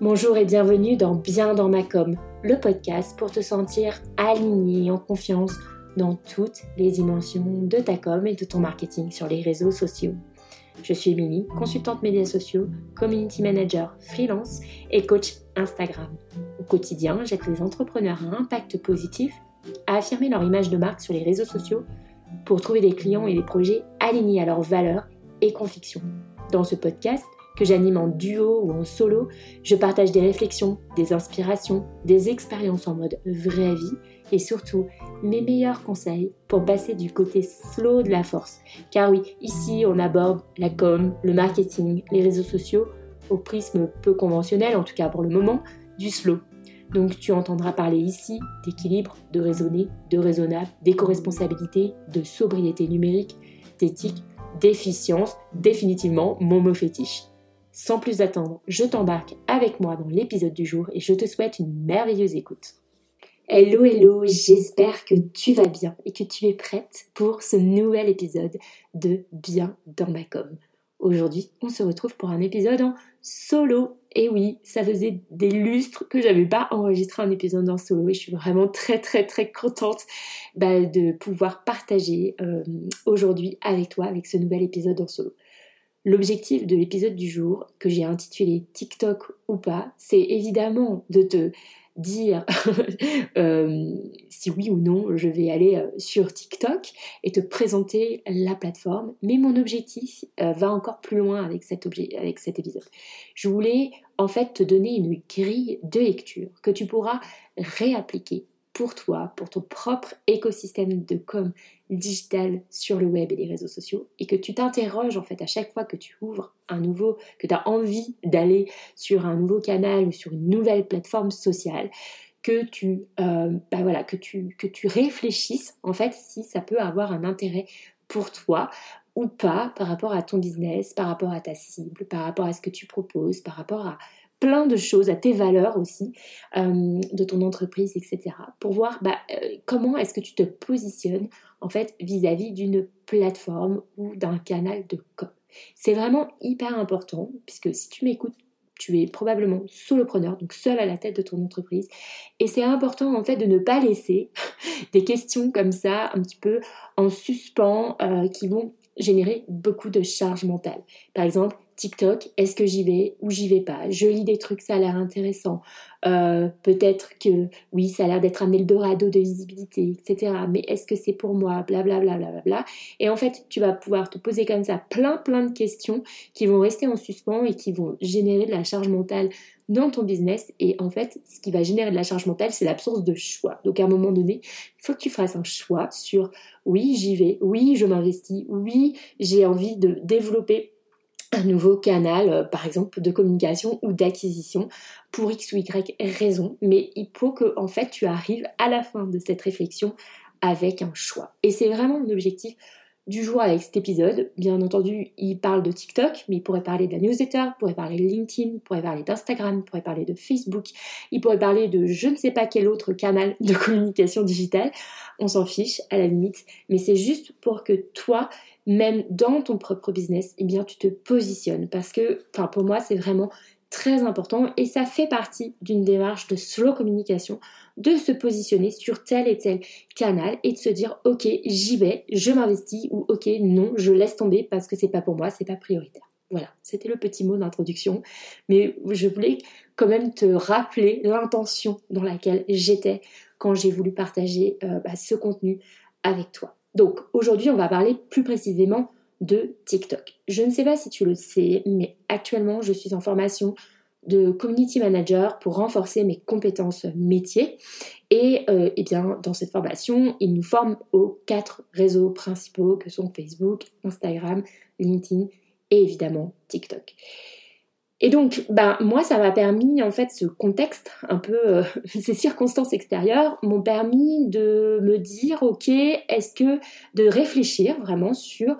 Bonjour et bienvenue dans Bien dans ma com, le podcast pour te sentir aligné et en confiance dans toutes les dimensions de ta com et de ton marketing sur les réseaux sociaux. Je suis Émilie, consultante médias sociaux, community manager freelance et coach Instagram. Au quotidien, j'aide les entrepreneurs à impact positif à affirmer leur image de marque sur les réseaux sociaux pour trouver des clients et des projets alignés à leurs valeurs et convictions. Dans ce podcast, que j'anime en duo ou en solo, je partage des réflexions, des inspirations, des expériences en mode vraie vie et surtout mes meilleurs conseils pour passer du côté slow de la force. Car oui, ici on aborde la com, le marketing, les réseaux sociaux au prisme peu conventionnel, en tout cas pour le moment, du slow. Donc tu entendras parler ici d'équilibre, de raisonner, de raisonnable, d'éco-responsabilité, de sobriété numérique, d'éthique, d'efficience, définitivement mon mot fétiche. Sans plus attendre, je t'embarque avec moi dans l'épisode du jour et je te souhaite une merveilleuse écoute. Hello, hello, j'espère que tu vas bien et que tu es prête pour ce nouvel épisode de Bien dans ma com. Aujourd'hui, on se retrouve pour un épisode en solo. Et oui, ça faisait des lustres que j'avais pas enregistré un épisode en solo et je suis vraiment très très très contente bah, de pouvoir partager euh, aujourd'hui avec toi avec ce nouvel épisode en solo. L'objectif de l'épisode du jour, que j'ai intitulé TikTok ou pas, c'est évidemment de te dire euh, si oui ou non je vais aller euh, sur TikTok et te présenter la plateforme. Mais mon objectif euh, va encore plus loin avec cet, objet, avec cet épisode. Je voulais en fait te donner une grille de lecture que tu pourras réappliquer pour toi, pour ton propre écosystème de com digital sur le web et les réseaux sociaux et que tu t'interroges en fait à chaque fois que tu ouvres un nouveau, que tu as envie d'aller sur un nouveau canal ou sur une nouvelle plateforme sociale, que tu, euh, bah voilà, que tu, que tu réfléchisses en fait si ça peut avoir un intérêt pour toi ou pas par rapport à ton business, par rapport à ta cible, par rapport à ce que tu proposes, par rapport à plein de choses, à tes valeurs aussi, euh, de ton entreprise, etc. Pour voir bah, euh, comment est-ce que tu te positionnes en fait vis-à-vis d'une plateforme ou d'un canal de com. C'est vraiment hyper important puisque si tu m'écoutes, tu es probablement solopreneur, donc seul à la tête de ton entreprise. Et c'est important en fait de ne pas laisser des questions comme ça un petit peu en suspens euh, qui vont générer beaucoup de charge mentale. Par exemple, TikTok, est-ce que j'y vais ou j'y vais pas? Je lis des trucs, ça a l'air intéressant. Euh, peut-être que oui, ça a l'air d'être un Eldorado de visibilité, etc. Mais est-ce que c'est pour moi? Blablabla. Bla, bla, bla, et en fait, tu vas pouvoir te poser comme ça plein plein de questions qui vont rester en suspens et qui vont générer de la charge mentale dans ton business. Et en fait, ce qui va générer de la charge mentale, c'est l'absence de choix. Donc à un moment donné, il faut que tu fasses un choix sur oui, j'y vais, oui, je m'investis, oui, j'ai envie de développer un nouveau canal, euh, par exemple, de communication ou d'acquisition pour X ou Y raison. Mais il faut que, en fait, tu arrives à la fin de cette réflexion avec un choix. Et c'est vraiment mon objectif du jour avec cet épisode. Bien entendu, il parle de TikTok, mais il pourrait parler de la newsletter, il pourrait parler de LinkedIn, il pourrait parler d'Instagram, il pourrait parler de Facebook, il pourrait parler de je ne sais pas quel autre canal de communication digitale. On s'en fiche à la limite, mais c'est juste pour que toi, même dans ton propre business, eh bien tu te positionnes parce que, enfin pour moi, c'est vraiment très important et ça fait partie d'une démarche de slow communication de se positionner sur tel et tel canal et de se dire ok j'y vais, je m'investis ou ok non je laisse tomber parce que c'est pas pour moi, c'est pas prioritaire. Voilà, c'était le petit mot d'introduction, mais je voulais quand même te rappeler l'intention dans laquelle j'étais quand j'ai voulu partager euh, bah, ce contenu avec toi. Donc aujourd'hui, on va parler plus précisément de TikTok. Je ne sais pas si tu le sais, mais actuellement, je suis en formation de community manager pour renforcer mes compétences métiers. Et, euh, eh bien, dans cette formation, ils nous forment aux quatre réseaux principaux que sont Facebook, Instagram, LinkedIn et évidemment TikTok. Et donc, ben, moi, ça m'a permis, en fait, ce contexte, un peu, euh, ces circonstances extérieures, m'ont permis de me dire, ok, est-ce que, de réfléchir vraiment sur,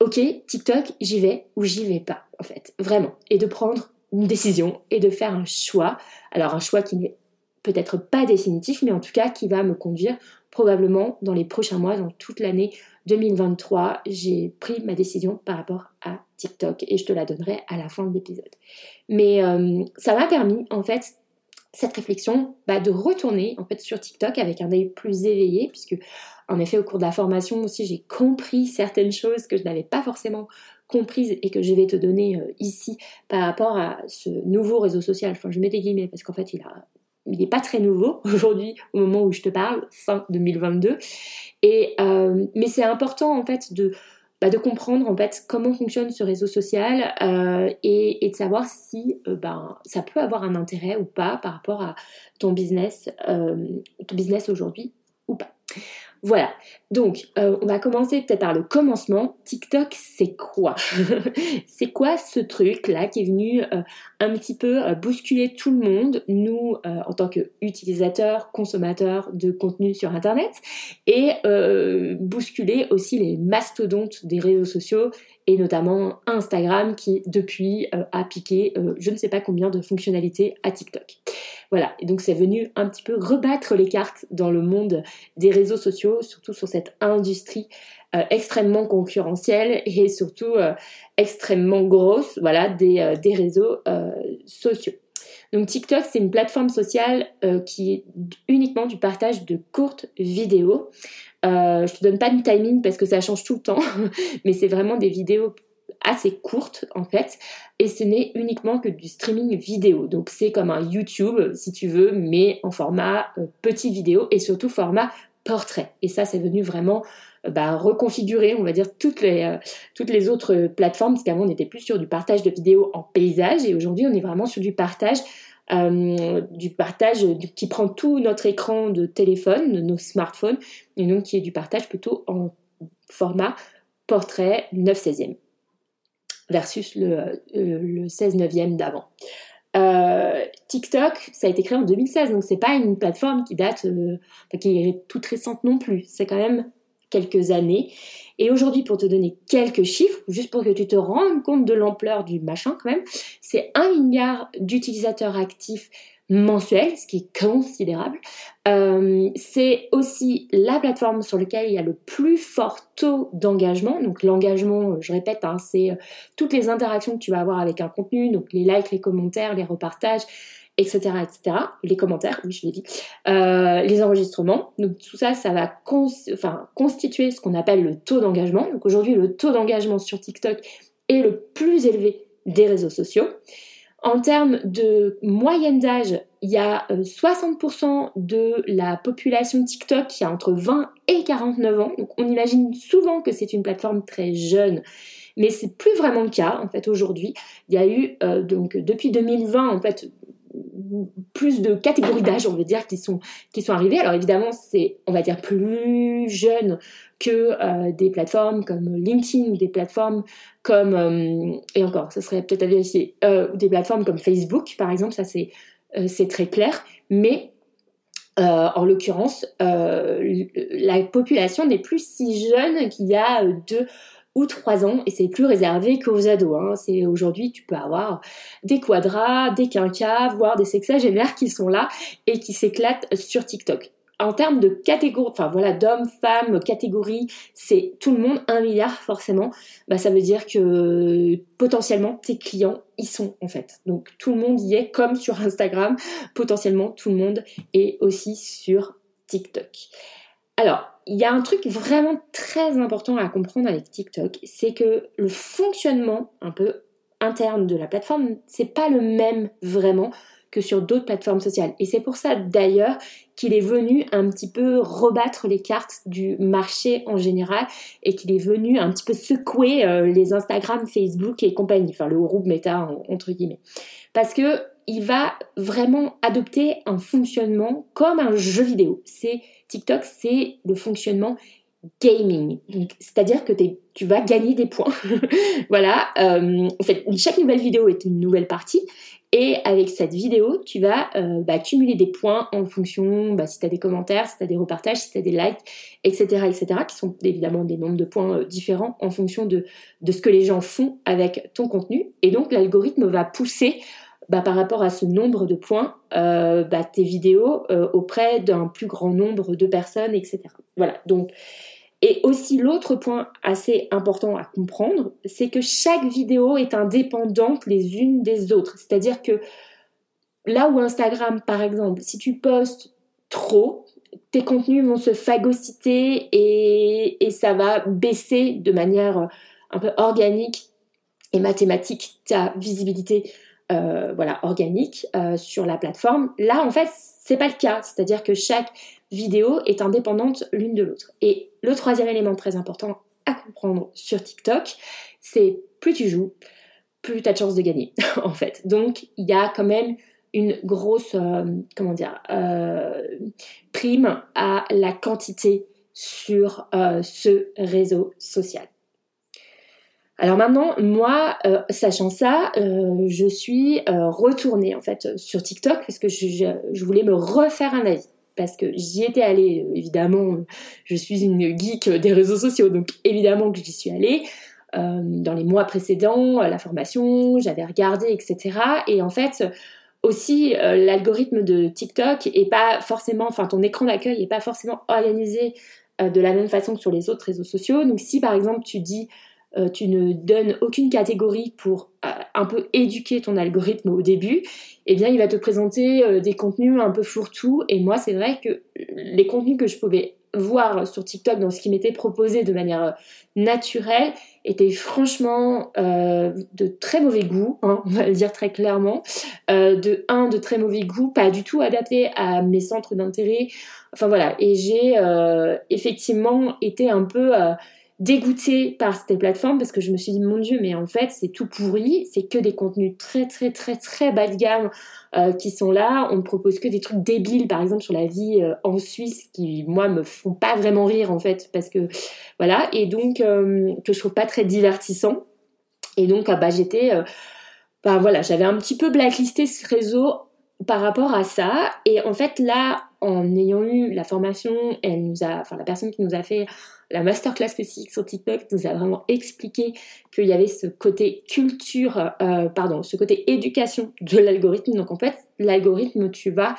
ok, TikTok, j'y vais ou j'y vais pas, en fait, vraiment. Et de prendre une décision et de faire un choix. Alors, un choix qui n'est peut-être pas définitif, mais en tout cas qui va me conduire probablement dans les prochains mois, dans toute l'année 2023, j'ai pris ma décision par rapport à TikTok et je te la donnerai à la fin de l'épisode. Mais euh, ça m'a permis en fait cette réflexion bah, de retourner en fait sur TikTok avec un œil plus éveillé puisque en effet au cours de la formation aussi j'ai compris certaines choses que je n'avais pas forcément comprises et que je vais te donner euh, ici par rapport à ce nouveau réseau social. Enfin je mets des guillemets parce qu'en fait il a il n'est pas très nouveau aujourd'hui au moment où je te parle, fin 2022. Et, euh, mais c'est important en fait de bah, de comprendre en fait comment fonctionne ce réseau social euh, et, de savoir si euh, ben, ça peut avoir un intérêt ou pas par rapport à ton business, ton business aujourd'hui ou pas. Voilà, donc euh, on va commencer peut-être par le commencement. TikTok, c'est quoi? C'est quoi ce truc-là qui est venu euh, un petit peu euh, bousculer tout le monde, nous en tant qu'utilisateurs, consommateurs de contenu sur Internet, et bousculer aussi les mastodontes des réseaux sociaux et notamment Instagram qui depuis a piqué je ne sais pas combien de fonctionnalités à TikTok. Voilà, donc c'est venu un petit peu rebattre les cartes dans le monde des réseaux sociaux, surtout sur cette industrie euh, extrêmement concurrentielle et surtout euh, extrêmement grosse, voilà, des, euh, réseaux sociaux. Donc TikTok, c'est une plateforme sociale qui est uniquement du partage de courtes vidéos. Je te donne pas de timing parce que ça change tout le temps, mais c'est vraiment des vidéos assez courte en fait. Et ce n'est uniquement que du streaming vidéo. Donc c'est comme un YouTube si tu veux mais en format euh, petit vidéo et surtout format portrait. Et ça c'est venu vraiment euh, bah, reconfigurer on va dire toutes les, euh, toutes les autres plateformes parce qu'avant on était plus sur du partage de vidéos en paysage et aujourd'hui on est vraiment sur du partage du partage qui prend tout notre écran de téléphone, de nos smartphones, et donc qui est du partage plutôt en format portrait 9 16e versus le, euh, le 16 neuvième d'avant. Euh, TikTok, ça a été créé en 2016, donc c'est pas une plateforme qui date, euh, qui est toute récente non plus. C'est quand même quelques années. Et aujourd'hui, pour te donner quelques chiffres, juste pour que tu te rendes compte de l'ampleur du machin quand même, c'est un milliard d'utilisateurs actifs mensuel, ce qui est considérable. Euh, c'est aussi la plateforme sur laquelle il y a le plus fort taux d'engagement. Donc l'engagement, je répète, hein, c'est euh, toutes les interactions que tu vas avoir avec un contenu, donc les likes, les commentaires, les repartages, etc., etc. Les commentaires, oui, je l'ai dit. Euh, les enregistrements. Donc tout ça, ça va constituer ce qu'on appelle le taux d'engagement. Donc aujourd'hui, le taux d'engagement sur TikTok est le plus élevé des réseaux sociaux. En termes de moyenne d'âge, il y a 60% euh, de la population TikTok qui a entre 20 et 49 ans. Donc on imagine souvent que c'est une plateforme très jeune, mais c'est plus vraiment le cas en fait aujourd'hui. Il y a eu euh, donc depuis 2020 en fait plus de catégories d'âge, on va dire, qui sont, qui sont arrivées. Alors évidemment, c'est, on va dire, plus jeune que euh, des plateformes comme LinkedIn ou des plateformes comme, euh, et encore, ce serait peut-être à vérifier, euh, des plateformes comme Facebook, par exemple, ça c'est, c'est très clair, mais en l'occurrence, la population n'est plus si jeune qu'il y a deux ou 3 ans et c'est plus réservé qu'aux ados. Hein. C'est aujourd'hui tu peux avoir des quadras, des quinquas, voire des sexagénaires qui sont là et qui s'éclatent sur TikTok. En termes de catégorie, enfin voilà, d'hommes, femmes, catégories, c'est tout le monde, un milliard forcément. Bah ça veut dire que potentiellement tes clients y sont en fait. Donc tout le monde y est comme sur Instagram. Potentiellement tout le monde est aussi sur TikTok. Alors, il y a un truc vraiment très important à comprendre avec TikTok, c'est que le fonctionnement un peu interne de la plateforme, c'est pas le même vraiment que sur d'autres plateformes sociales. Et c'est pour ça d'ailleurs qu'il est venu un petit peu rebattre les cartes du marché en général et qu'il est venu un petit peu secouer euh, les Instagram, Facebook et compagnie, enfin le groupe Meta entre guillemets. Parce que il va vraiment adopter un fonctionnement comme un jeu vidéo. C'est TikTok, c'est le fonctionnement gaming. C'est-à-dire que tu vas gagner des points. voilà. Euh, en fait, chaque nouvelle vidéo est une nouvelle partie. Et avec cette vidéo, tu vas euh, bah, accumuler des points en fonction bah, si tu as des commentaires, si tu as des repartages, si tu as des likes, etc., etc., qui sont évidemment des nombres de points euh, différents en fonction de ce que les gens font avec ton contenu. Et donc, l'algorithme va pousser bah, par rapport à ce nombre de points, euh, bah, tes vidéos euh, auprès d'un plus grand nombre de personnes, etc. Voilà. Donc, et aussi l'autre point assez important à comprendre, c'est que chaque vidéo est indépendante les unes des autres. C'est-à-dire que là où Instagram, par exemple, si tu postes trop, tes contenus vont se phagocyter et, et ça va baisser de manière un peu organique et mathématique ta visibilité euh, voilà, organique euh, sur la plateforme. Là, en fait, c'est pas le cas. C'est-à-dire que chaque vidéo est indépendante l'une de l'autre. Et le troisième élément très important à comprendre sur TikTok, c'est plus tu joues, plus tu as de chances de gagner, en fait. Donc, il y a quand même une grosse, euh, comment dire, prime à la quantité sur ce réseau social. Alors maintenant, moi, euh, sachant ça, euh, je suis euh, retournée en fait sur TikTok parce que je, voulais me refaire un avis. Parce que j'y étais allée, évidemment, je suis une geek des réseaux sociaux, donc évidemment que j'y suis allée. dans les mois précédents, la formation, j'avais regardé, etc. Et en fait, aussi, l'algorithme de TikTok est pas forcément, enfin, ton écran d'accueil est pas forcément organisé de la même façon que sur les autres réseaux sociaux. Donc, si par exemple tu dis euh, tu ne donnes aucune catégorie pour euh, un peu éduquer ton algorithme au début, eh bien il va te présenter euh, des contenus un peu fourre-tout. Et moi, c'est vrai que les contenus que je pouvais voir sur TikTok dans ce qui m'était proposé de manière naturelle étaient franchement de très mauvais goût, hein, on va le dire très clairement. de un, de très mauvais goût, pas du tout adapté à mes centres d'intérêt. Enfin voilà, et j'ai effectivement été un peu dégoûtée par ces plateformes parce que je me suis dit mon dieu mais en fait c'est tout pourri. C'est que des contenus très très très très bas de gamme euh, qui sont là. On me propose que des trucs débiles par exemple sur la vie euh, en Suisse qui moi me font pas vraiment rire en fait parce que voilà. Et donc euh, que je trouve pas très divertissant. Et donc ah, bah j'étais bah voilà j'avais un petit peu blacklisté ce réseau par rapport à ça. Et en fait là en ayant eu la formation elle nous a enfin la personne qui nous a fait la masterclass spécifique sur TikTok nous a vraiment expliqué qu'il y avait ce côté culture, euh, pardon, ce côté éducation de l'algorithme. Donc en fait, l'algorithme, tu vas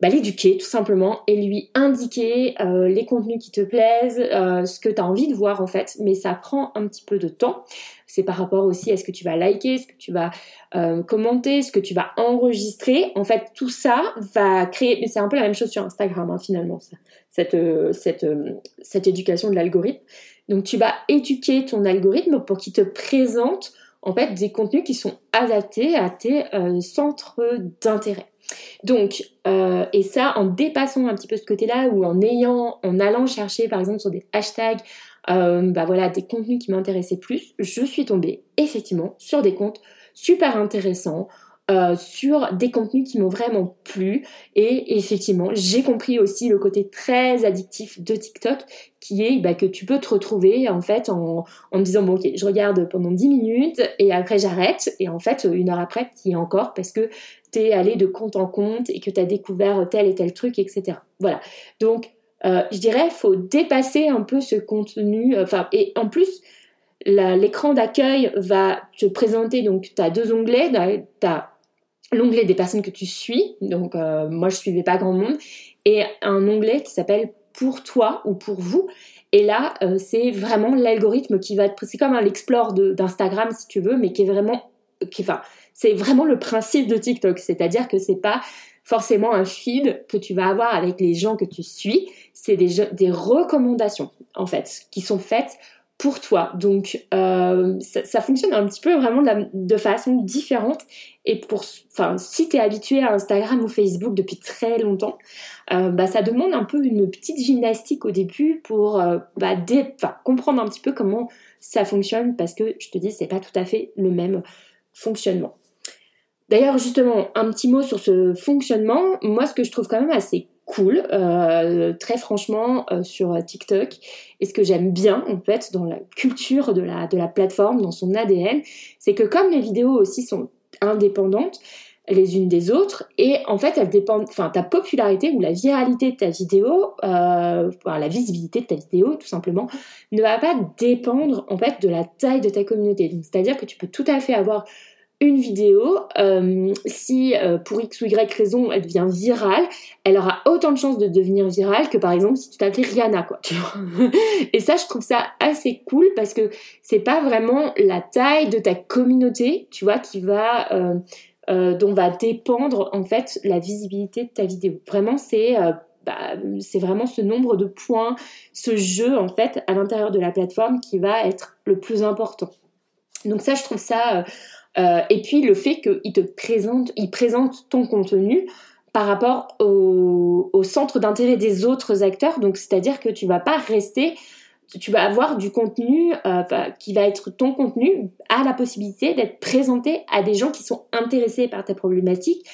bah, l'éduquer tout simplement et lui indiquer euh, les contenus qui te plaisent, euh, ce que tu as envie de voir en fait, mais ça prend un petit peu de temps. C'est par rapport aussi à ce que tu vas liker, ce que tu vas euh, commenter, ce que tu vas enregistrer. En fait, tout ça va créer, mais c'est un peu la même chose sur Instagram hein, finalement, cette, cette, cette éducation de l'algorithme. Donc tu vas éduquer ton algorithme pour qu'il te présente en fait des contenus qui sont adaptés à tes centres d'intérêt. Donc, euh, et ça, en dépassant un petit peu ce côté-là, ou en ayant, en allant chercher, par exemple, sur des hashtags, euh, bah voilà, des contenus qui m'intéressaient plus, je suis tombée effectivement sur des comptes super intéressants, euh, sur des contenus qui m'ont vraiment plu. Et effectivement j'ai compris aussi le côté très addictif de TikTok qui est bah, que tu peux te retrouver en fait en, en disant bon ok je regarde pendant 10 minutes et après j'arrête. Et en fait une heure après tu y es encore parce que tu es allé de compte en compte et que tu as découvert tel et tel truc etc. Voilà. Donc euh, je dirais faut dépasser un peu ce contenu enfin et en plus l'écran d'accueil va te présenter donc tu as deux onglets l'onglet des personnes que tu suis, donc euh, moi je suivais pas grand monde, et un onglet qui s'appelle pour toi ou pour vous. Et là, euh, c'est vraiment l'algorithme qui va être, c'est comme un l'explore d'Instagram si tu veux, mais qui est vraiment, qui, enfin, c'est vraiment le principe de TikTok, c'est-à-dire que c'est pas forcément un feed que tu vas avoir avec les gens que tu suis, c'est des, des recommandations en fait qui sont faites pour toi. Donc euh, ça, fonctionne un petit peu vraiment de, façon différente. Et pour, enfin, si tu es habitué à Instagram ou Facebook depuis très longtemps, euh, bah, ça demande un peu une petite gymnastique au début pour euh, bah, comprendre un petit peu comment ça fonctionne parce que je te dis, c'est pas tout à fait le même fonctionnement. D'ailleurs, justement, un petit mot sur ce fonctionnement. Moi, ce que je trouve quand même assez cool, euh, très franchement, euh, sur TikTok. Et ce que j'aime bien, en fait, dans la culture de la, de la plateforme, dans son ADN, c'est que comme les vidéos aussi sont indépendantes les unes des autres, et en fait, elles dépendent, enfin, ta popularité ou la viralité de ta vidéo, euh, la visibilité de ta vidéo, tout simplement, ne va pas dépendre, en fait, de la taille de ta communauté. C'est-à-dire que tu peux tout à fait avoir une vidéo, euh, si euh, pour X ou Y raison elle devient virale, elle aura autant de chances de devenir virale que par exemple si tu t'appelais Rihanna, quoi. Et ça, je trouve ça assez cool parce que c'est pas vraiment la taille de ta communauté, tu vois, qui va euh, dont va dépendre en fait la visibilité de ta vidéo. Vraiment, c'est bah, c'est vraiment ce nombre de points, ce jeu en fait à l'intérieur de la plateforme qui va être le plus important. Donc ça, je trouve ça euh, et puis le fait qu'il te présente, il présente ton contenu par rapport au, centre d'intérêt des autres acteurs. Donc c'est-à-dire que tu vas pas rester, tu vas avoir du contenu euh, qui va être ton contenu a la possibilité d'être présenté à des gens qui sont intéressés par ta problématique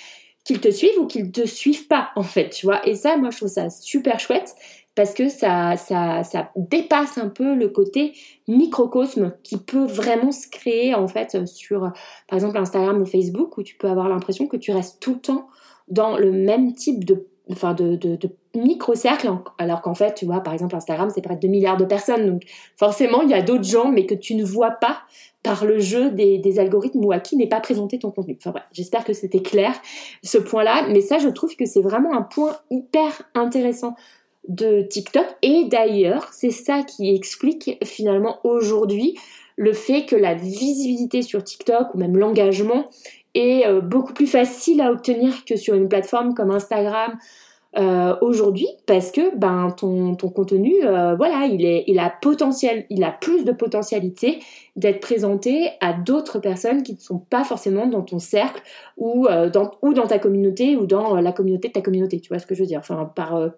qu'ils te suivent ou qu'ils te suivent pas en fait, tu vois. Et ça, moi, je trouve ça super chouette parce que ça, ça, ça dépasse un peu le côté microcosme qui peut vraiment se créer en fait sur, par exemple, Instagram ou Facebook où tu peux avoir l'impression que tu restes tout le temps dans le même type de enfin de, de, micro-cercle, alors qu'en fait, tu vois, par exemple, Instagram, c'est près de 2 milliards de personnes, donc forcément, il y a d'autres gens, mais que tu ne vois pas par le jeu des, des algorithmes ou à qui n'est pas présenté ton contenu. Enfin j'espère que c'était clair, ce point-là, mais ça, je trouve que c'est vraiment un point hyper intéressant de TikTok. Et d'ailleurs, c'est ça qui explique finalement aujourd'hui le fait que la visibilité sur TikTok ou même l'engagement est euh, beaucoup plus facile à obtenir que sur une plateforme comme Instagram euh, aujourd'hui. Parce que ben ton, contenu euh, voilà il est il a potentiel il a plus de potentialité d'être présenté à d'autres personnes qui ne sont pas forcément dans ton cercle ou dans ou dans ta communauté ou dans la communauté de ta communauté. Tu vois ce que je veux dire? Enfin par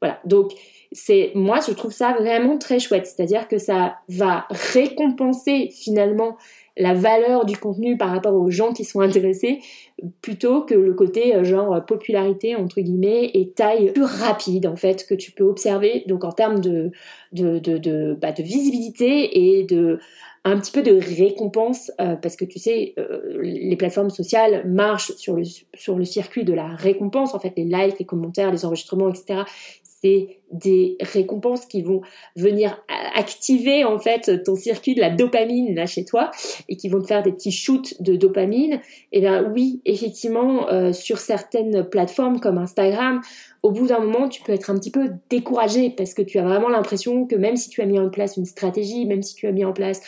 voilà. Donc, c'est, moi, je trouve ça vraiment très chouette. C'est-à-dire que ça va récompenser finalement la valeur du contenu par rapport aux gens qui sont intéressés plutôt que le côté euh, genre popularité entre guillemets et taille plus rapide en fait que tu peux observer donc en termes de de, bah, de visibilité et de un petit peu de récompense euh, parce que tu sais euh, les plateformes sociales marchent sur le sur le circuit de la récompense en fait les likes les commentaires les enregistrements etc c'est des récompenses qui vont venir activer en fait ton circuit de la dopamine là chez toi et qui vont te faire des petits shoots de dopamine. Et eh bien oui, effectivement, euh, sur certaines plateformes comme Instagram, au bout d'un moment, tu peux être un petit peu découragé parce que tu as vraiment l'impression que même si tu as mis en place une stratégie, même si tu as mis en place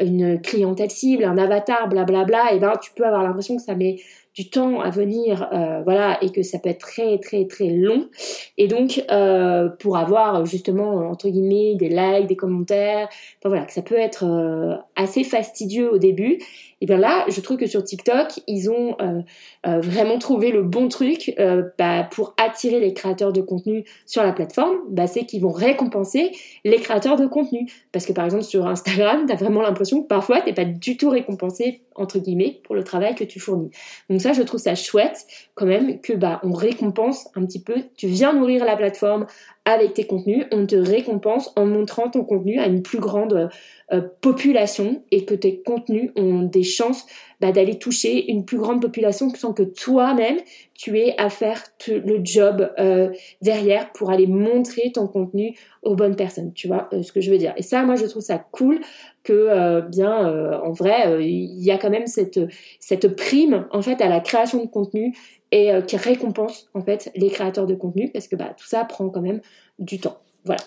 une clientèle cible, un avatar, blablabla, et eh ben tu peux avoir l'impression que ça met du temps à venir, euh, voilà, et que ça peut être très très très long. Et donc euh, pour avoir justement entre guillemets des likes, des commentaires, enfin voilà, que ça peut être euh, assez fastidieux au début. Et bien là, je trouve que sur TikTok, ils ont euh, euh, vraiment trouvé le bon truc euh, bah, pour attirer les créateurs de contenu sur la plateforme. Bah, c'est qu'ils vont récompenser les créateurs de contenu. Parce que par exemple sur Instagram, tu as vraiment l'impression que parfois t'es pas du tout récompensé entre guillemets pour le travail que tu fournis. Donc ça, je trouve ça chouette quand même que bah on récompense un petit peu. Tu viens nourrir la plateforme avec tes contenus, on te récompense en montrant ton contenu à une plus grande euh, population et que tes contenus ont des chances bah, d'aller toucher une plus grande population sans que toi-même tu aies à faire le job euh, derrière pour aller montrer ton contenu aux bonnes personnes. Tu vois euh, ce que je veux dire Et ça, moi, je trouve ça cool que bien en vrai il y a quand même cette cette prime en fait à la création de contenu et euh, qui récompense en fait les créateurs de contenu parce que bah, tout ça prend quand même du temps. Voilà.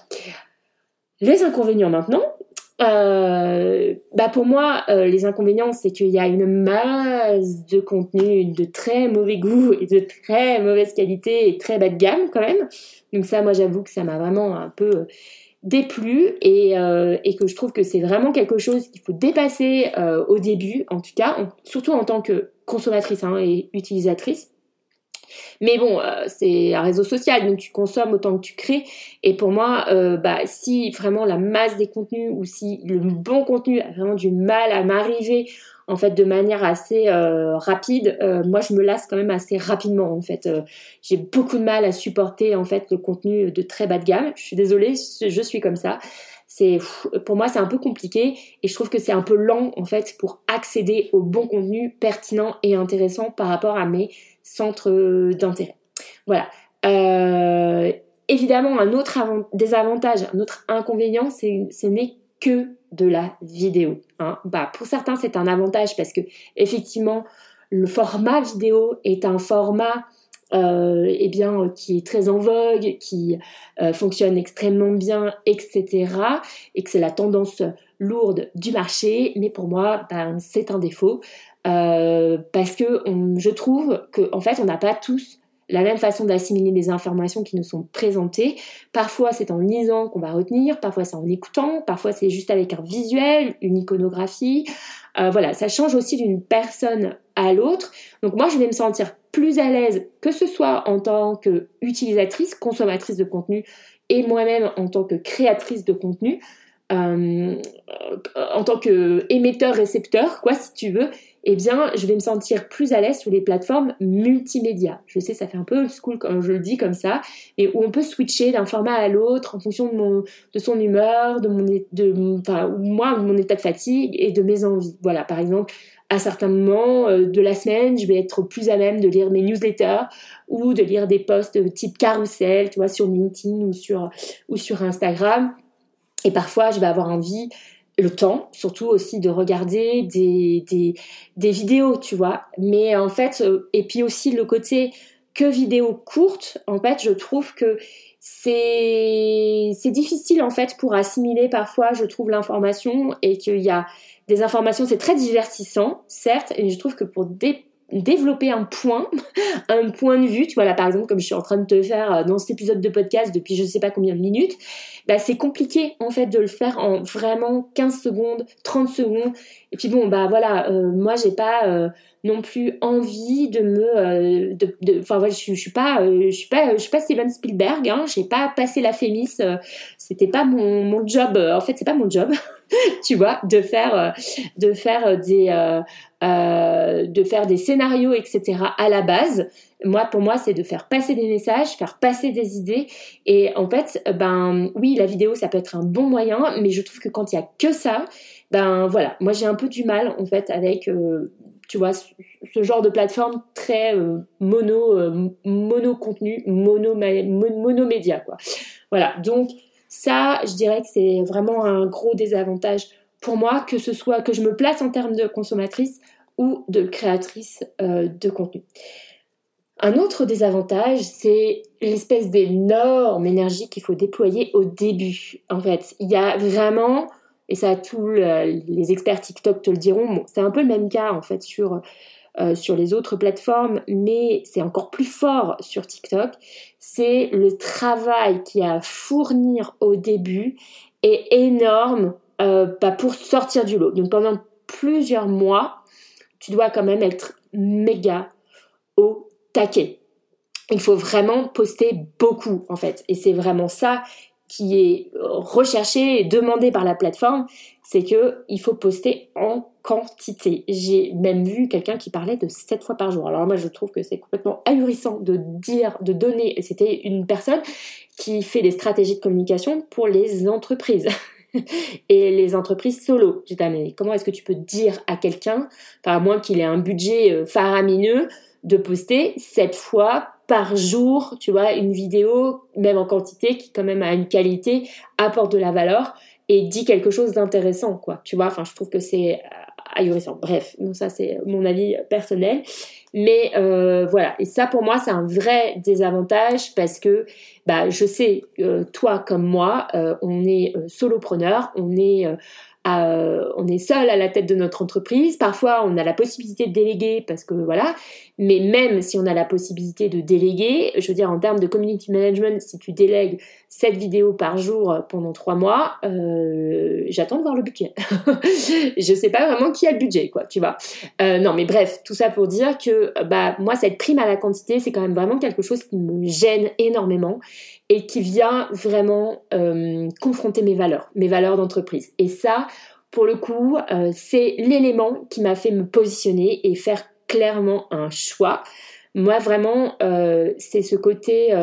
Les inconvénients maintenant. Euh, bah pour moi, euh, les inconvénients, c'est qu'il y a une masse de contenu de très mauvais goût et de très mauvaise qualité et très bas de gamme quand même. Donc ça, moi, j'avoue que ça m'a vraiment un peu déplu et, et que je trouve que c'est vraiment quelque chose qu'il faut dépasser au début, en tout cas, surtout en tant que consommatrice hein, et utilisatrice. Mais bon, euh, c'est un réseau social, donc tu consommes autant que tu crées. Et pour moi, euh, bah, si vraiment la masse des contenus ou si le bon contenu a vraiment du mal à m'arriver en fait de manière assez euh, rapide, moi je me lasse quand même assez rapidement en fait. J'ai beaucoup de mal à supporter en fait le contenu de très bas de gamme. Je suis désolée, je suis comme ça c'est pour moi c'est un peu compliqué et je trouve que c'est un peu lent en fait pour accéder au bon contenu pertinent et intéressant par rapport à mes centres d'intérêt. Voilà. Euh, évidemment, un autre désavantage, un autre inconvénient, c'est, ce n'est que de la vidéo. Hein. Bah, pour certains, c'est un avantage parce que effectivement, le format vidéo est un format euh, eh bien, qui est très en vogue, qui euh, fonctionne extrêmement bien, etc. Et que c'est la tendance lourde du marché. Mais pour moi, ben, c'est un défaut. Euh, parce que je trouve qu'en en fait, on n'a pas tous la même façon d'assimiler les informations qui nous sont présentées. Parfois, c'est en lisant qu'on va retenir, parfois c'est en écoutant, parfois c'est juste avec un visuel, une iconographie. Euh, voilà, ça change aussi d'une personne à l'autre. Donc moi, je vais me sentir plus à l'aise, que ce soit en tant qu'utilisatrice, consommatrice de contenu, et moi-même en tant que créatrice de contenu, euh, en tant que émetteur-récepteur, quoi, si tu veux, eh bien, je vais me sentir plus à l'aise sur les plateformes multimédia. Je sais, ça fait un peu old school quand je le dis comme ça, et où on peut switcher d'un format à l'autre en fonction de, mon, de son humeur, de mon, de, enfin, moi, de mon état de fatigue et de mes envies. Voilà, par exemple, à certains moments euh, de la semaine, je vais être plus à même de lire mes newsletters ou de lire des posts type carousel, tu vois, sur LinkedIn ou sur, ou sur Instagram. Et parfois, je vais avoir envie le temps, surtout aussi de regarder des, des, des, vidéos, tu vois. Mais en fait, euh, et puis aussi le côté que vidéo courte, en fait, je trouve que c'est difficile en fait pour assimiler parfois, je trouve l'information et qu'il y a des informations, c'est très divertissant, certes, et je trouve que pour des développer un point, un point de vue, tu vois là par exemple comme je suis en train de te faire euh, dans cet épisode de podcast depuis je sais pas combien de minutes, bah c'est compliqué en fait de le faire en vraiment 15 secondes, 30 secondes. Et puis bon bah voilà, euh, moi j'ai pas euh, non plus envie de me de enfin voilà, je, je, suis pas je suis pas je suis pas Steven Spielberg hein, j'ai pas passé la Fémis, c'était pas mon, mon job en fait, c'est pas mon job. tu vois, de faire, euh, de faire des, euh, euh, de faire des scénarios, etc. à la base. Moi, pour moi, c'est de faire passer des messages, faire passer des idées. Et en fait, ben oui, la vidéo, ça peut être un bon moyen, mais je trouve que quand il y a que ça, ben voilà, moi j'ai un peu du mal en fait avec tu vois, ce genre de plateforme très mono, mono contenu, mono, mono média, quoi. Voilà. Donc, ça, je dirais que c'est vraiment un gros désavantage pour moi, que ce soit que je me place en termes de consommatrice ou de créatrice euh, de contenu. Un autre désavantage, c'est l'espèce d'énorme énergie qu'il faut déployer au début. En fait, il y a vraiment, et ça tous les experts TikTok te le diront, c'est un peu le même cas en fait sur euh, sur les autres plateformes, mais c'est encore plus fort sur TikTok, c'est le travail qu'il y a à fournir au début est énorme euh, bah, pour sortir du lot. Donc pendant plusieurs mois, tu dois quand même être méga au taquet. Il faut vraiment poster beaucoup en fait. Et c'est vraiment ça qui est recherché et demandé par la plateforme, c'est que il faut poster en quantité. J'ai même vu quelqu'un qui parlait de 7 fois par jour. Alors moi je trouve que c'est complètement ahurissant de dire, de donner, c'était une personne qui fait des stratégies de communication pour les entreprises. et les entreprises solo. J'ai dit, comment est-ce que tu peux dire à quelqu'un, enfin, à moins qu'il ait un budget euh, faramineux, de poster 7 fois par jour, tu vois, une vidéo, même en quantité, qui quand même a une qualité, apporte de la valeur et dit quelque chose d'intéressant, quoi. Tu vois, enfin, je trouve que c'est euh, ahurissant. Bref, bon, ça c'est mon avis personnel. Mais euh, voilà, et ça pour moi c'est un vrai désavantage parce que bah, je sais, euh, toi comme moi, on est solopreneur, on est on est seul à la tête de notre entreprise. Parfois, on a la possibilité de déléguer parce que voilà. Mais même si on a la possibilité de déléguer, je veux dire en termes de community management, si tu délègues 7 vidéos par jour pendant 3 mois, euh, j'attends de voir le budget. je sais pas vraiment qui a le budget, quoi, tu vois. Euh, non, mais bref, tout ça pour dire que bah moi, cette prime à la quantité, c'est quand même vraiment quelque chose qui me gêne énormément et qui vient vraiment euh, confronter mes valeurs, mes valeurs d'entreprise. Et ça, pour le coup, c'est l'élément qui m'a fait me positionner et faire clairement un choix. Moi, vraiment, euh, c'est ce côté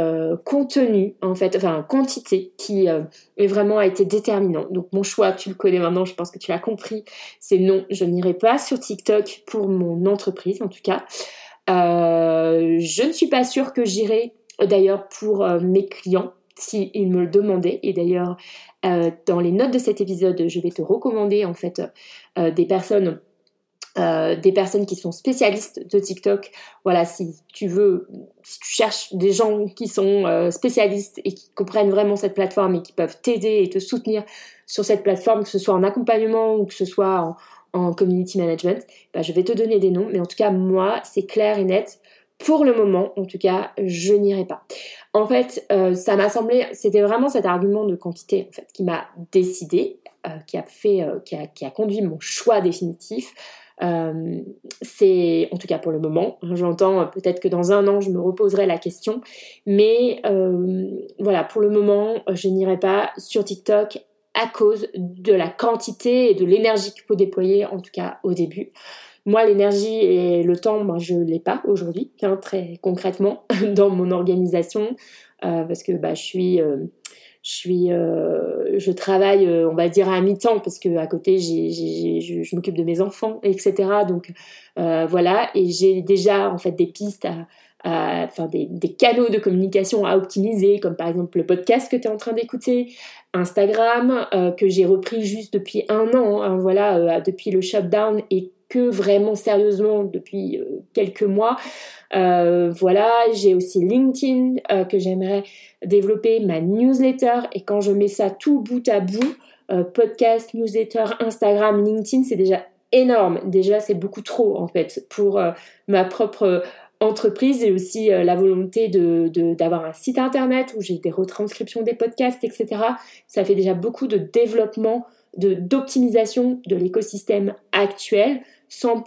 contenu, en fait, enfin quantité, qui est vraiment a été déterminant. Donc mon choix, tu le connais maintenant, je pense que tu l'as compris, c'est non, je n'irai pas sur TikTok pour mon entreprise, en tout cas. je ne suis pas sûre que j'irai d'ailleurs pour euh, mes clients. s'ils me le demandaient. Et d'ailleurs, dans les notes de cet épisode, je vais te recommander en fait des personnes euh, des personnes qui sont spécialistes de TikTok. Voilà, si tu veux, si tu cherches des gens qui sont euh, spécialistes et qui comprennent vraiment cette plateforme et qui peuvent t'aider et te soutenir sur cette plateforme, que ce soit en accompagnement ou que ce soit en, community management, bah, je vais te donner des noms. Mais en tout cas, moi, c'est clair et net. Pour le moment, en tout cas, je n'irai pas. En fait, euh, ça m'a semblé, c'était vraiment cet argument de quantité en fait qui m'a décidé, qui a fait, qui a, qui a conduit mon choix définitif euh, c'est, en tout cas pour le moment, j'entends euh, peut-être que dans un an je me reposerai la question, mais euh, voilà, pour le moment je n'irai pas sur TikTok à cause de la quantité et de l'énergie qu'il faut déployer, en tout cas au début. Moi, l'énergie et le temps, moi, je l'ai pas aujourd'hui, hein, très concrètement, dans mon organisation, parce que bah, je suis je suis, euh, je travaille, euh, on va dire à mi-temps parce que à côté, j'ai, je, je m'occupe de mes enfants, etc. Donc euh, voilà, et j'ai déjà en fait des pistes à, enfin des, des, canaux de communication à optimiser, comme par exemple le podcast que tu es en train d'écouter, Instagram que j'ai repris juste depuis un an, hein, voilà, depuis le shutdown et vraiment sérieusement depuis quelques mois. voilà, j'ai aussi LinkedIn que j'aimerais développer ma newsletter et quand je mets ça tout bout à bout, euh, podcast, newsletter, Instagram, LinkedIn, c'est déjà énorme. Déjà, c'est beaucoup trop en fait pour euh, ma propre entreprise et aussi euh, la volonté de, d'avoir un site internet où j'ai des retranscriptions des podcasts, etc. Ça fait déjà beaucoup de développement, de, d'optimisation de l'écosystème actuel sans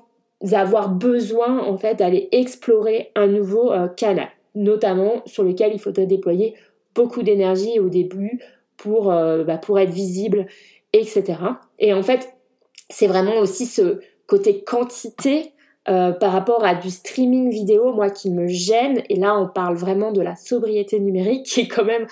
avoir besoin en fait d'aller explorer un nouveau canal notamment sur lequel il faudrait déployer beaucoup d'énergie au début pour, euh, bah, pour être visible, etc. Et en fait, c'est vraiment aussi ce côté quantité euh, par rapport à du streaming vidéo, moi qui me gêne, et là on parle vraiment de la sobriété numérique, qui est quand même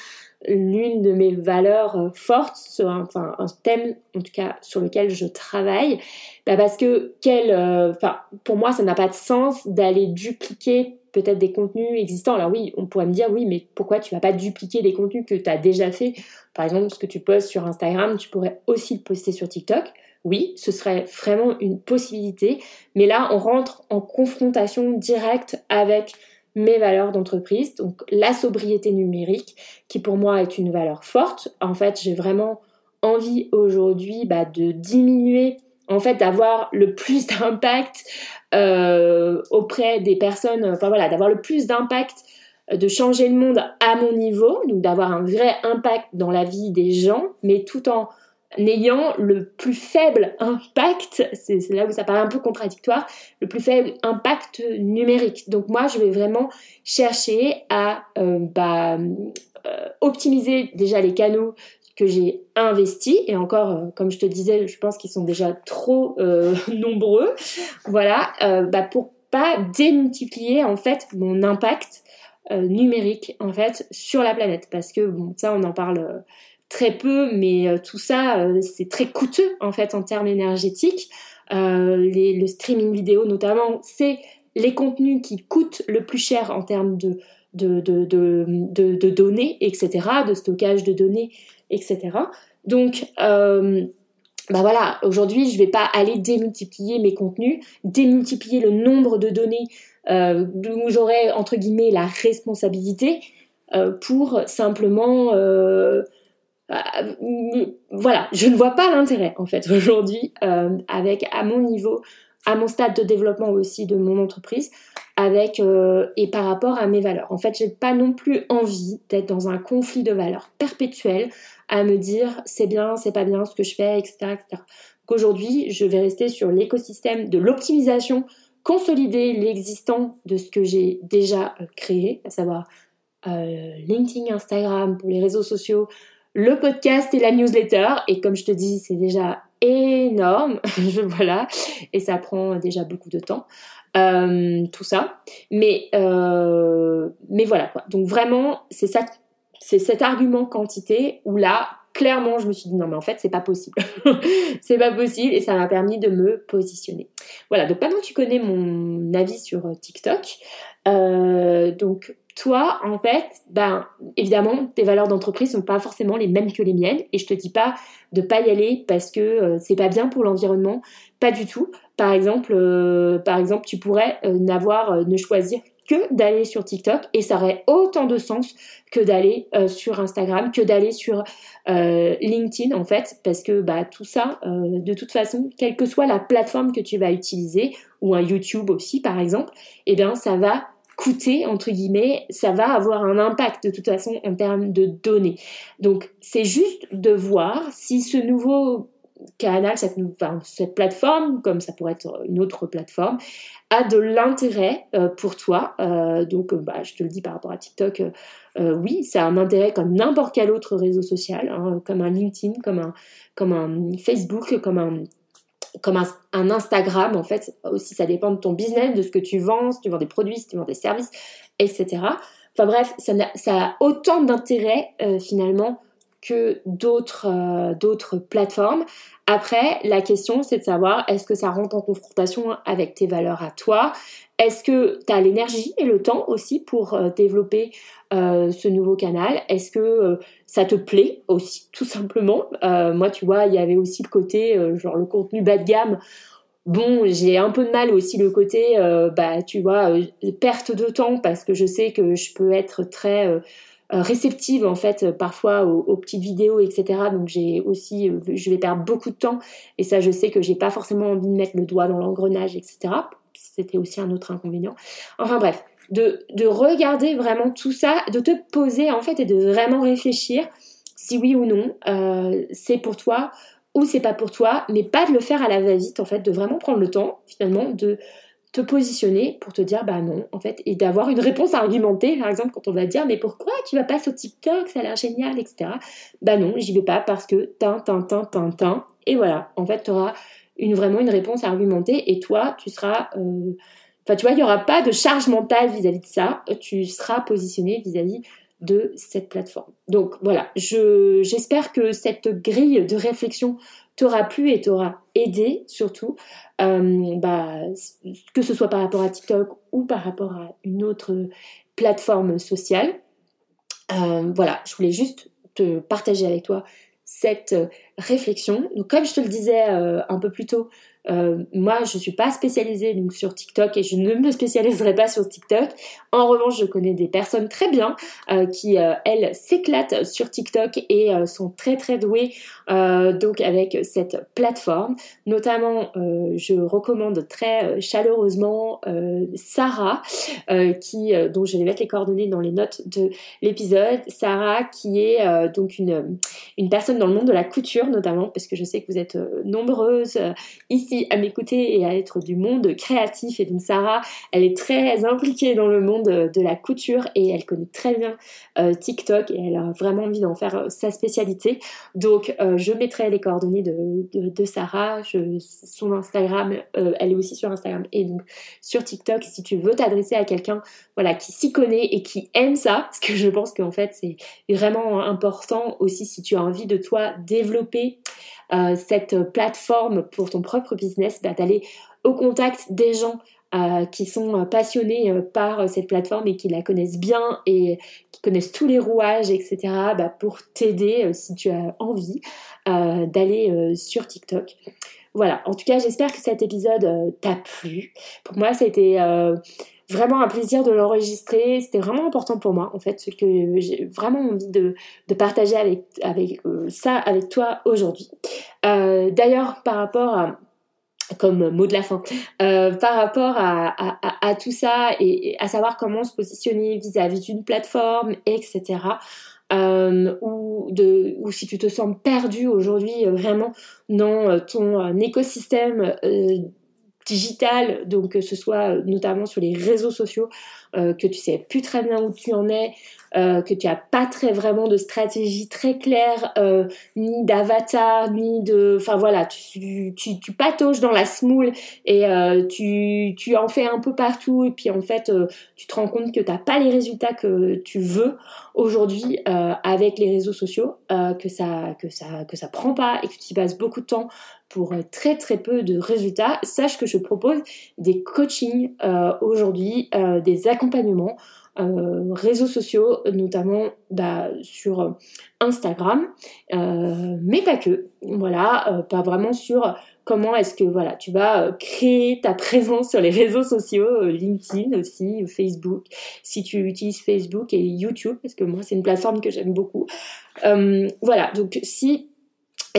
l'une de mes valeurs euh, fortes, enfin un thème en tout cas sur lequel je travaille, bah parce que quel, enfin pour moi ça n'a pas de sens d'aller dupliquer peut-être des contenus existants. Alors oui, on pourrait me dire oui, mais pourquoi tu vas pas dupliquer des contenus que tu as déjà fait? Par exemple, ce que tu postes sur Instagram, tu pourrais aussi le poster sur TikTok. Oui, ce serait vraiment une possibilité, mais là, on rentre en confrontation directe avec mes valeurs d'entreprise, donc la sobriété numérique, qui pour moi est une valeur forte. En fait, j'ai vraiment envie aujourd'hui bah, de diminuer, en fait, d'avoir le plus d'impact euh, auprès des personnes, enfin voilà, d'avoir le plus d'impact, euh, de changer le monde à mon niveau, donc d'avoir un vrai impact dans la vie des gens, mais tout en ayant le plus faible impact, c'est là où ça paraît un peu contradictoire, le plus faible impact numérique. Donc moi, je vais vraiment chercher à euh, bah, optimiser déjà les canaux que j'ai investi et encore euh, comme je te disais je pense qu'ils sont déjà trop euh, nombreux. Voilà euh, bah pour pas démultiplier en fait mon impact numérique en fait sur la planète. Parce que bon ça on en parle très peu mais tout ça c'est très coûteux en fait en termes énergétiques les, le streaming vidéo notamment c'est les contenus qui coûtent le plus cher en termes de données, etc., de stockage de données etc. Donc, euh, bah voilà, aujourd'hui, je ne vais pas aller démultiplier mes contenus, démultiplier le nombre de données euh, où j'aurai, entre guillemets, la responsabilité euh, pour simplement... voilà, je ne vois pas l'intérêt, en fait, aujourd'hui, avec, à mon niveau, à mon stade de développement aussi de mon entreprise, avec euh, et par rapport à mes valeurs. En fait, j'ai pas non plus envie d'être dans un conflit de valeurs perpétuel à me dire c'est bien, c'est pas bien ce que je fais, etc. etc. Donc aujourd'hui, je vais rester sur l'écosystème de l'optimisation, consolider l'existant de ce que j'ai déjà euh, créé, à savoir euh, LinkedIn, Instagram pour les réseaux sociaux, le podcast et la newsletter. Et comme je te dis, c'est déjà énorme, voilà, et ça prend déjà beaucoup de temps. Euh, tout ça. Mais, euh, mais voilà quoi. Donc vraiment, c'est ça, c'est cet argument quantité où là, clairement, je me suis dit non mais en fait c'est pas possible, c'est pas possible et ça m'a permis de me positionner. Voilà. Donc maintenant tu connais mon avis sur TikTok. Euh, donc toi, en fait, ben, évidemment, tes valeurs d'entreprise sont pas forcément les mêmes que les miennes. Et je te dis pas de pas y aller parce que euh, c'est pas bien pour l'environnement. Pas du tout. Par exemple, euh, par exemple, tu pourrais euh, n'avoir, ne choisir que d'aller sur TikTok et ça aurait autant de sens que d'aller sur Instagram, que d'aller sur LinkedIn en fait, parce que bah tout ça, de toute façon, quelle que soit la plateforme que tu vas utiliser ou un YouTube aussi par exemple, eh bien ça va coûter, entre guillemets, ça va avoir un impact de toute façon en termes de données. Donc c'est juste de voir si ce nouveau canal, cette, plateforme, comme ça pourrait être une autre plateforme, a de l'intérêt euh, pour toi. Euh, donc bah, je te le dis par rapport à TikTok, euh, oui, ça a un intérêt comme n'importe quel autre réseau social, hein, comme un LinkedIn, comme un, Facebook, comme un Instagram, en fait, aussi ça dépend de ton business, de ce que tu vends, si tu vends des produits, si tu vends des services, etc. Enfin bref, ça, a, autant d'intérêt euh, finalement que d'autres euh, d'autres plateformes. Après, la question c'est de savoir est-ce que ça rentre en confrontation avec tes valeurs à toi? Est-ce que tu as l'énergie et le temps aussi pour euh, développer ce nouveau canal? Est-ce que ça te plaît aussi, tout simplement? Euh, moi, tu vois, il y avait aussi le côté, euh, genre le contenu bas de gamme. Bon, j'ai un peu de mal aussi le côté, euh, bah, tu vois, perte de temps parce que je sais que je peux être très réceptive en fait parfois aux, petites vidéos, etc. Donc j'ai aussi, je vais perdre beaucoup de temps et ça, je sais que j'ai pas forcément envie de mettre le doigt dans l'engrenage, etc. C'était aussi un autre inconvénient. Enfin bref, de, regarder vraiment tout ça, de te poser en fait et de vraiment réfléchir si oui ou non euh, c'est pour toi ou c'est pas pour toi, mais pas de le faire à la va-vite en fait, de vraiment prendre le temps finalement de te positionner pour te dire bah non en fait et d'avoir une réponse argumentée par exemple quand on va dire mais pourquoi tu vas pas sur TikTok ça a l'air génial etc bah non j'y vais pas parce que tin tin tin tin tin et voilà en fait tu auras vraiment une réponse argumentée et toi tu seras euh, Enfin, tu vois, il n'y aura pas de charge mentale vis-à-vis de ça. Tu seras positionné vis-à-vis de cette plateforme. Donc voilà, j'espère que cette grille de réflexion t'aura plu et t'aura aidé surtout, euh, bah, que ce soit par rapport à TikTok ou par rapport à une autre plateforme sociale. Euh, voilà, je voulais juste te partager avec toi cette réflexion. Donc comme je te le disais euh, un peu plus tôt, euh, moi, je suis pas spécialisée donc sur TikTok et je ne me spécialiserai pas sur TikTok. En revanche, je connais des personnes très bien euh, qui, euh, elles, s'éclatent sur TikTok et sont très très douées donc avec cette plateforme. Notamment, je recommande très chaleureusement Sarah, qui, dont je vais mettre les coordonnées dans les notes de l'épisode. Sarah, qui est donc une, une personne dans le monde de la couture notamment, parce que je sais que vous êtes nombreuses ici à m'écouter et à être du monde créatif. Et donc Sarah, elle est très impliquée dans le monde de la couture et elle connaît très bien euh, TikTok et elle a vraiment envie d'en faire euh, sa spécialité. Donc euh, je mettrai les coordonnées de, Sarah, son Instagram, elle est aussi sur Instagram et donc sur TikTok si tu veux t'adresser à quelqu'un voilà qui s'y connaît et qui aime ça, parce que je pense qu'en fait c'est vraiment important aussi si tu as envie de toi développer euh, cette plateforme pour ton propre business, bah, d'aller au contact des gens euh, qui sont euh, passionnés par cette plateforme et qui la connaissent bien et qui connaissent tous les rouages, etc., bah, pour t'aider si tu as envie d'aller sur TikTok. Voilà, en tout cas, j'espère que cet épisode t'a plu. Pour moi, c'était vraiment un plaisir de l'enregistrer. C'était vraiment important pour moi, en fait, ce que j'ai vraiment envie de, partager avec, euh, ça avec toi aujourd'hui. Euh, d'ailleurs, par rapport à comme mot de la fin, euh, par rapport à, à, tout ça et, à savoir comment se positionner vis-à-vis d'une plateforme, etc. ou, de, ou si tu te sens perdu aujourd'hui vraiment dans ton écosystème digital, donc que ce soit notamment sur les réseaux sociaux, euh, que tu sais plus très bien où tu en es, euh, que tu as pas très vraiment de stratégie très claire, euh, ni d'avatar, ni de, enfin voilà, tu, tu, tu dans la smoule et tu, tu en fais un peu partout et puis en fait tu te rends compte que t'as pas les résultats que tu veux aujourd'hui avec les réseaux sociaux, que ça que ça que ça prend pas et que tu y passes beaucoup de temps pour très très peu de résultats. Sache que je propose des coachings aujourd'hui, des accompagnements réseaux sociaux, notamment bah, sur Instagram, mais pas que. Voilà, pas vraiment sur comment est-ce que voilà, tu vas créer ta présence sur les réseaux sociaux, LinkedIn aussi, Facebook, si tu utilises Facebook et YouTube, parce que moi c'est une plateforme que j'aime beaucoup. voilà, donc si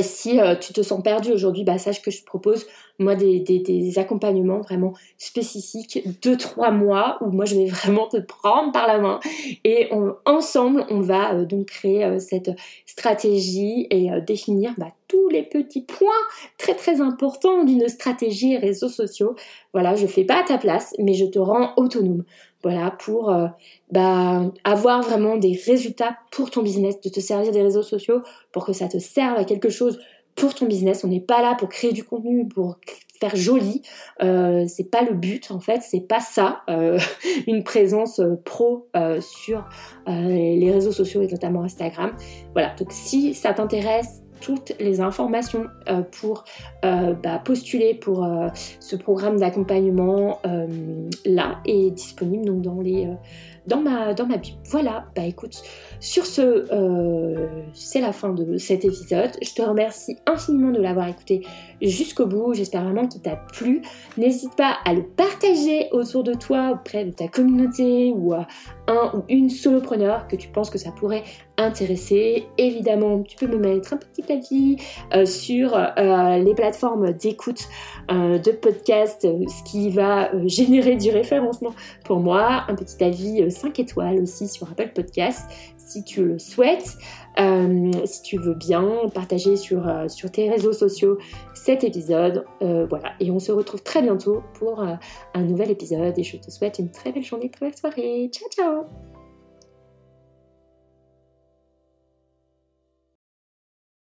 si euh, tu te sens perdu aujourd'hui, bah, sache que je propose moi des, accompagnements vraiment spécifiques de trois mois où moi je vais vraiment te prendre par la main et ensemble on va euh, donc créer euh, cette stratégie et définir bah, tous les petits points très très importants d'une stratégie réseaux sociaux. Voilà, je fais pas à ta place, mais je te rends autonome. Voilà, pour euh, bah, avoir vraiment des résultats pour ton business, de te servir des réseaux sociaux pour que ça te serve à quelque chose pour ton business. On n'est pas là pour créer du contenu, pour faire joli. Euh, c'est pas le but en fait, c'est pas ça. Euh, une présence euh, pro sur les réseaux sociaux et notamment Instagram. Voilà. Donc si ça t'intéresse, toutes les informations euh, pour euh, bah, postuler pour euh, ce programme d'accompagnement là est disponible donc dans les dans ma dans ma bio. Voilà, bah écoute, sur ce, c'est la fin de cet épisode. Je te remercie infiniment de l'avoir écouté jusqu'au bout. J'espère vraiment qu'il t'a plu. N'hésite pas à le partager autour de toi, auprès de ta communauté ou à un ou une solopreneur que tu penses que ça pourrait intéresser. Évidemment, tu peux me mettre un petit avis euh, sur euh, les plateformes d'écoute euh, de podcast, ce qui va générer du référencement pour moi. Un petit avis 5 étoiles aussi sur Apple Podcast si tu le souhaites. si tu veux bien partager sur, sur tes réseaux sociaux cet épisode. voilà, et on se retrouve très bientôt pour un nouvel épisode et je te souhaite une très belle journée, très belle soirée. Ciao ciao